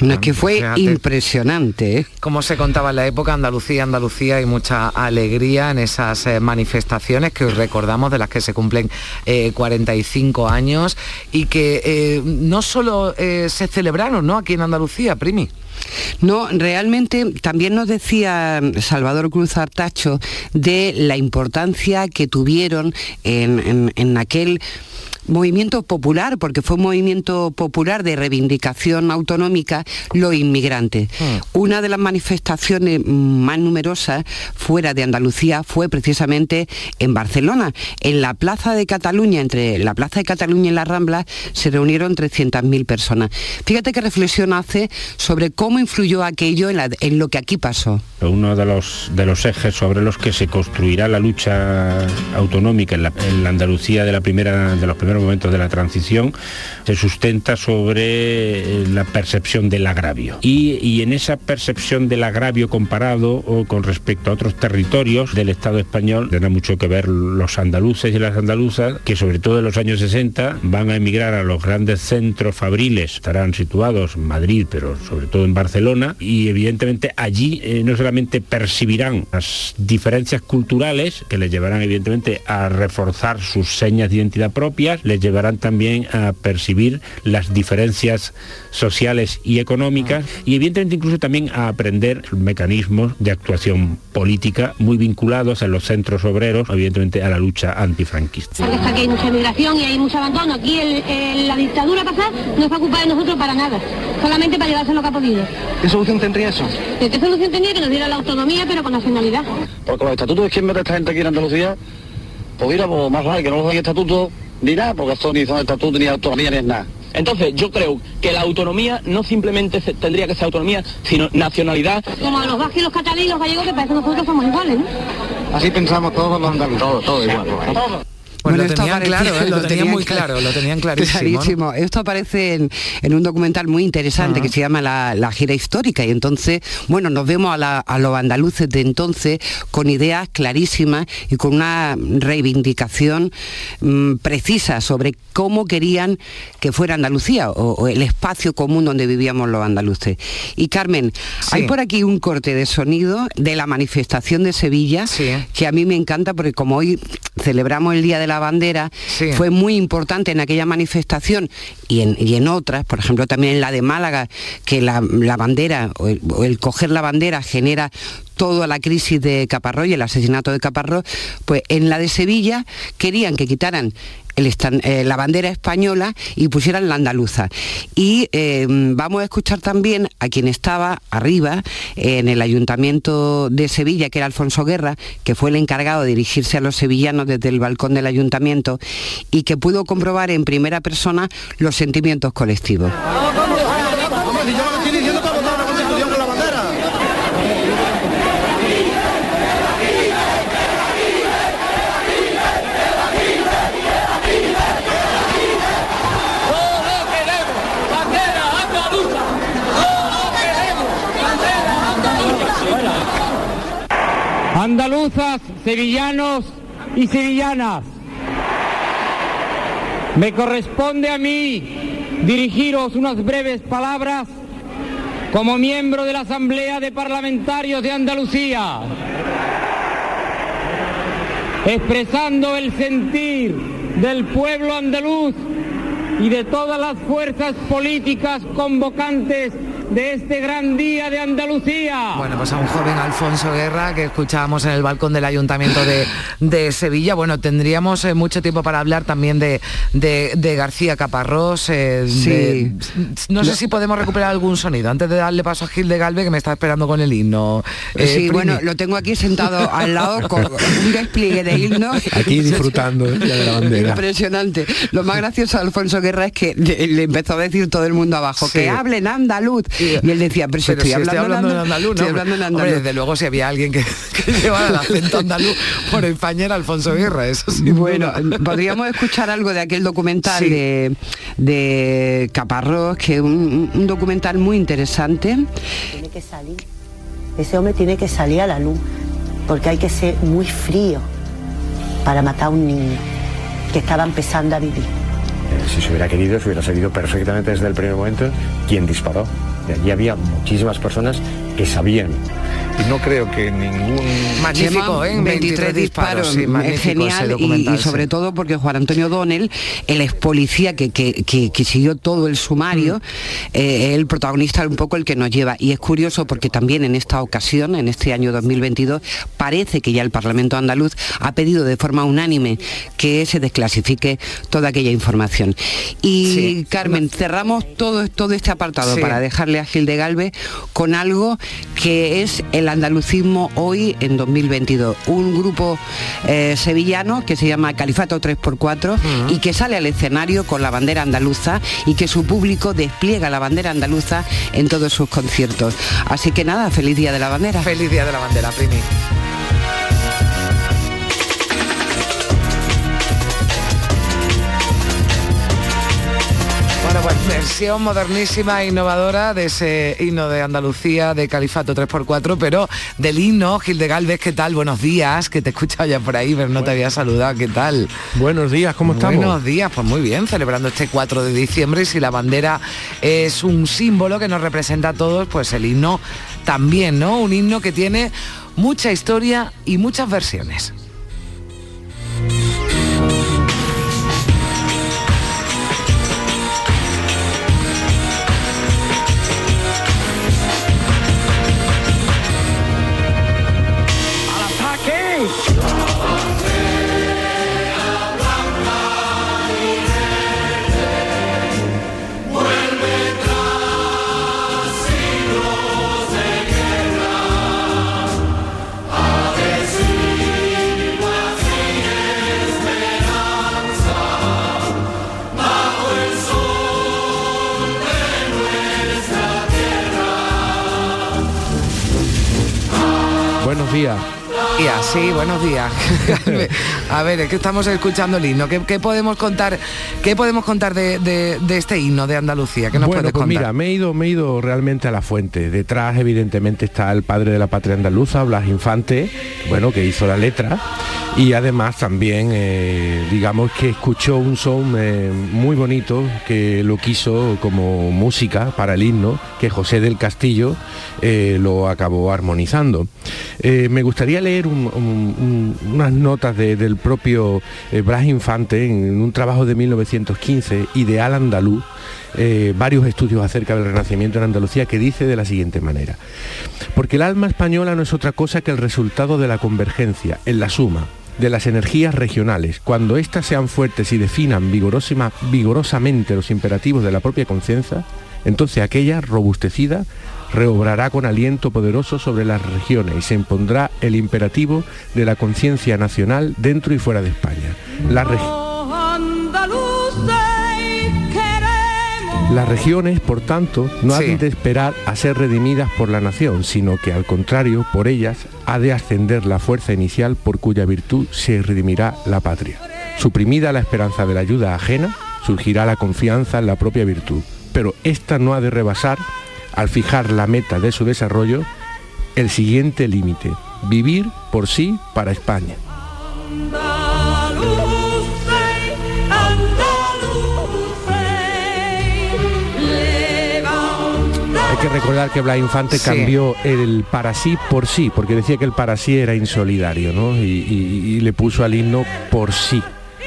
No, es que fue impresionante. ¿eh? Como se contaba en la época, Andalucía, Andalucía y mucha alegría en esas eh, manifestaciones que hoy recordamos, de las que se cumplen 45 eh, años y que no solo se celebraron ¿no? aquí en Andalucía, Primi. No, realmente también nos decía Salvador Cruz Artacho de la importancia que tuvieron en aquel movimiento popular, porque fue un movimiento popular de reivindicación autonómica, los inmigrantes. Hmm. Una de las manifestaciones más numerosas fuera de Andalucía fue precisamente en Barcelona. En la Plaza de Cataluña, entre la Plaza de Cataluña y la Rambla, se reunieron 300.000 personas. Fíjate qué reflexión hace sobre cómo influyó aquello en, lo que aquí pasó. Uno de los, de los ejes sobre los que se construirá la lucha autonómica en la, en la Andalucía de, la primera, de los primeros momentos de la transición, se sustenta sobre eh, la percepción del agravio. Y, en esa percepción del agravio comparado o con respecto a otros territorios del Estado español, tendrá mucho que ver los andaluces y las andaluzas, que sobre todo en los años 60 van a emigrar a los grandes centros fabriles, estarán situados en Madrid, pero sobre todo en Barcelona, y evidentemente allí eh, no solamente percibirán las diferencias culturales, que les llevarán evidentemente a reforzar sus señas de identidad propias, les llevarán también a percibir las diferencias sociales y económicas y evidentemente incluso también a aprender mecanismos de actuación política muy vinculados en los centros obreros, evidentemente a la lucha antifranquista. Aquí hay mucha migración y hay mucho abandono. Aquí la dictadura pasada no se ocupa de nosotros para nada, solamente para llevarse lo que ha podido. ¿Qué solución tendría eso? ¿Qué solución tendría que nos diera la autonomía pero con nacionalidad? Porque los estatutos de quién mete esta gente aquí en Andalucía, pues más vale que no los den estatutos ni nada, porque esto ni son estatutos, ni autonomía, ni nada. Entonces, yo creo que la autonomía no simplemente se- tendría que ser autonomía, sino nacionalidad. Como a los vascos y los catalanes y los gallegos que parece que nosotros somos iguales, ¿no? Así pensamos todos los andaluces. Todo, todo igual. Pues lo esto aparece- claro, ¿eh? lo tenían muy cla- claro, lo tenían clarísimo. ¿no? Clarísimo. Esto aparece en, en un documental muy interesante que se llama la, La gira histórica y entonces, bueno, nos vemos a, la- a los andaluces de entonces con ideas clarísimas y con una reivindicación mm, precisa sobre cómo querían que fuera Andalucía o, o el espacio común donde vivíamos los andaluces. Y Carmen, hay por aquí un corte de sonido de la manifestación de Sevilla que a mí me encanta porque como hoy celebramos el Día de la Bandera, fue muy importante en aquella manifestación y en, y en otras, por ejemplo también en la de Málaga, que la, la bandera o el, o el coger la bandera genera toda la crisis de Caparrós y el asesinato de Caparrós, pues en la de Sevilla querían que quitaran eh, la bandera española y pusieran la andaluza. Y eh, vamos a escuchar también a quien estaba arriba en el ayuntamiento de Sevilla, que era Alfonso Guerra, que fue el encargado de dirigirse a los sevillanos desde el balcón del ayuntamiento y que pudo comprobar en primera persona los sentimientos colectivos yo lo estoy diciendo para votar una constitución con la bandera. Andaluzas, sevillanos y sevillanas, me corresponde a mí dirigiros unas breves palabras como miembro de la Asamblea de Parlamentarios de Andalucía, expresando el sentir del pueblo andaluz y de todas las fuerzas políticas convocantes de este gran día de Andalucía. Bueno, pues a un joven Alfonso Guerra que escuchábamos en el balcón del Ayuntamiento de, de Sevilla. Bueno, tendríamos eh, mucho tiempo para hablar también de, de- de García Caparrós. eh, de- no sé si podemos recuperar algún sonido antes de darle paso a Gil de Galve que me está esperando con el himno. Eh, sí, Primi. bueno, lo tengo aquí sentado al lado con un despliegue de himno. Aquí disfrutando ¿eh? ya de la bandera. Impresionante. Lo más gracioso de Alfonso Guerra es que le le empezó a decir todo el mundo abajo, Sí. que hablen andaluz. Y él decía, pero si Pero estoy, si estoy hablando, hablando en andaluz, estoy ¿no? hablando en Hombre, andaluz. desde luego si había alguien que, que llevara el acento andaluz por España era Alfonso Guerra, eso sí. Bueno, podríamos escuchar algo de aquel documental Sí. de, de Caparrós, que es un, un documental muy interesante. Tiene que salir. Ese hombre tiene que salir a la luz, porque hay que ser muy frío para matar a un niño que estaba empezando a vivir. Eh, si se hubiera querido, se hubiera sabido perfectamente desde el primer momento quién disparó. Y allí había muchísimas personas que sabían. Y no creo que ningún... Magnífico, ¿eh? 23 disparos, sí, es magnífico ese genial y, sobre todo porque Juan Antonio Donel, el ex policía que, que- que- que siguió todo el sumario, Mm. eh, el protagonista un poco el que nos lleva. Y es curioso porque también en esta ocasión, en este año 2022, parece que ya el Parlamento andaluz ha pedido de forma unánime que se desclasifique toda aquella información. Y Sí. Carmen, cerramos todo, todo este apartado Sí. para dejarle a Gil de Galve con algo que es el andalucismo hoy en 2022. Un grupo eh, sevillano que se llama Califato 3x4 y que sale al escenario con la bandera andaluza y que su público despliega la bandera andaluza en todos sus conciertos. Así que nada, feliz día de la bandera. Feliz día de la bandera, Primi. Versión modernísima e innovadora de ese himno de Andalucía de Califato 3x4, pero del himno, Gil de Galvez, ¿qué tal? Buenos días, que te he escuchado ya por ahí, pero no te había saludado, ¿qué tal? Buenos días, ¿cómo estamos? Buenos días, pues muy bien, celebrando este 4 de diciembre y si la bandera es un símbolo que nos representa a todos, pues el himno también, ¿no? Un himno que tiene mucha historia y muchas versiones. Buenos días. Y así, buenos días. [LAUGHS] a ver, es que estamos escuchando el himno. ¿Qué, qué podemos contar? ¿Qué podemos contar de, de- de este himno de Andalucía? ¿Qué nos bueno, puedes pues contar? mira, me he, ido, me he ido realmente a la fuente. Detrás, evidentemente, está el padre de la patria andaluza, Blas Infante, bueno, que hizo la letra. Y además también, eh, digamos que escuchó un son eh, muy bonito que lo quiso como música para el himno, que José del Castillo eh, lo acabó armonizando. Me gustaría leer un- un- un- unas notas de- del propio Blas Infante en un trabajo de 1915, Ideal Andaluz, varios estudios acerca del Renacimiento en Andalucía, que dice de la siguiente manera. Porque el alma española no es otra cosa que el resultado de la convergencia, en la suma, de las energías regionales, cuando éstas sean fuertes y definan vigorosamente los imperativos de la propia conciencia, entonces aquella, robustecida, reobrará con aliento poderoso sobre las regiones y se impondrá el imperativo de la conciencia nacional dentro y fuera de España. La regi- Las regiones, por tanto, no Sí. han de esperar a ser redimidas por la nación, sino que al contrario, por ellas ha de ascender la fuerza inicial por cuya virtud se redimirá la patria. Suprimida la esperanza de la ayuda ajena, surgirá la confianza en la propia virtud, pero esta no ha de rebasar, al fijar la meta de su desarrollo, el siguiente límite, vivir por sí para España. Que recordar que Blas Infante Sí. cambió el para sí por sí, porque decía que el para sí era insolidario, ¿no? Y, y- y le puso al himno por sí.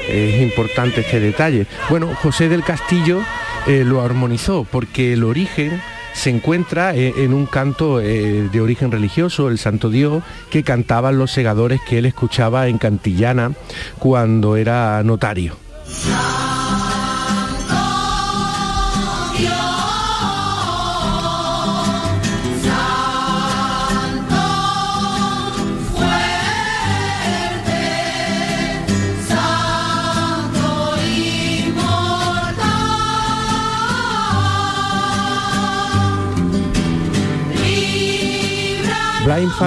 Es importante este detalle. Bueno, José del Castillo eh, lo armonizó porque el origen se encuentra eh, en un canto eh, de origen religioso, el Santo Dios, que cantaban los segadores que él escuchaba en Cantillana cuando era notario.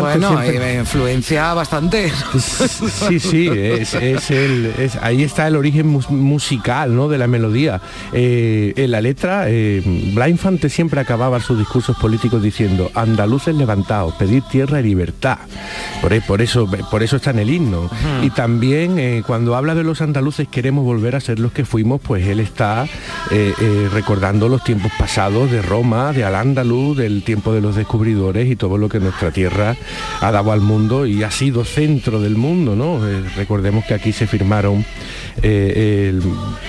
Bueno, siempre- influencia bastante. Sí, sí, es, es el- es- ahí está el origen mus- musical ¿no? de la melodía. Eh, en la letra, eh, Infante siempre acababa sus discursos políticos diciendo, andaluces levantados, pedir tierra y libertad. Por, e- por eso, por eso está en el himno. Y también eh, cuando habla de los andaluces queremos volver a ser los que fuimos, pues él está eh, eh, recordando los tiempos pasados de Roma, de Al-Ándalus, del tiempo de los descubridores y todo lo que nuestra tierra ha dado al mundo y ha sido centro del mundo, ¿no? Eh, recordemos que aquí se firmaron eh, el-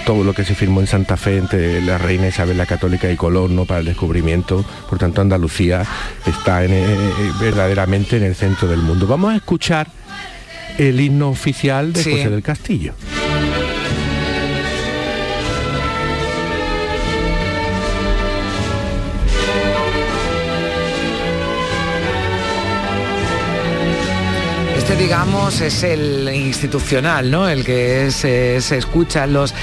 todo lo que se firmó en Santa Fe entre la reina Isabel la Católica y Colón, ¿no? Para el descubrimiento. Por tanto, Andalucía está en, eh, eh, verdaderamente en el centro del mundo. Vamos a escuchar el himno oficial de Sí. José del Castillo. Este, digamos, es el institucional, ¿no? El que es, eh, se escucha en los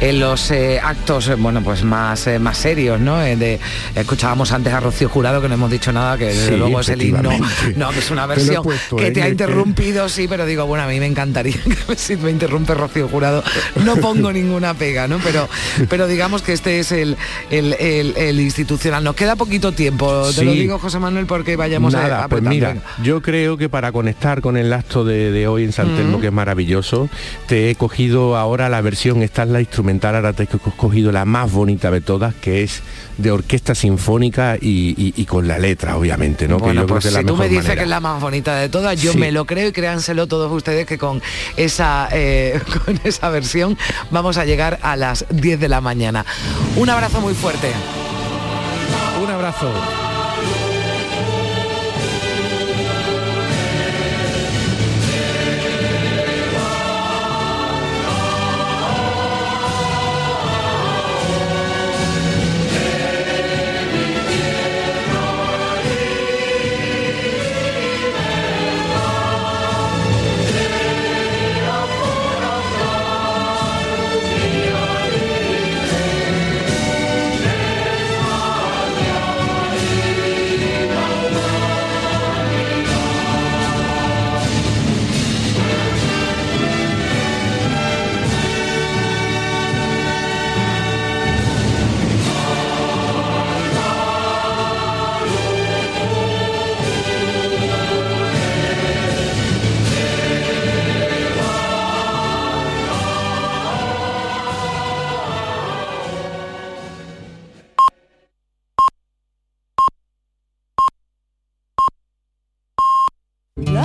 en los eh, actos, eh, bueno, pues más eh, más serios, ¿no? Eh, de, escuchábamos antes a Rocío Jurado que no hemos dicho nada, que desde Sí, luego es el himno, no, que es una Te versión puesto, que te ha interrumpido, sí, pero digo, bueno, a mí me encantaría [LAUGHS] que si me interrumpe Rocío Jurado, no pongo ninguna pega, ¿no? Pero pero digamos que este es el, el, el- el institucional. Nos queda poquito tiempo, te lo digo, José Manuel, porque vayamos a Nada, pues apretando. mira, Venga. yo creo que para conectar con el acto de, de hoy en San Telmo, Mm. que es maravilloso, te he cogido ahora la versión, esta es la instrumental, ahora te he cogido la más bonita de todas, que es de orquesta sinfónica y, y- y con la letra, obviamente, ¿no? que Bueno, yo creo pues que la si tú me dices manera. que es la más bonita de todas, yo Sí. me lo creo y créanselo todos ustedes que con esa, eh, [LAUGHS] con esa versión vamos a llegar a las 10 de la mañana. Un abrazo muy fuerte. Un abrazo.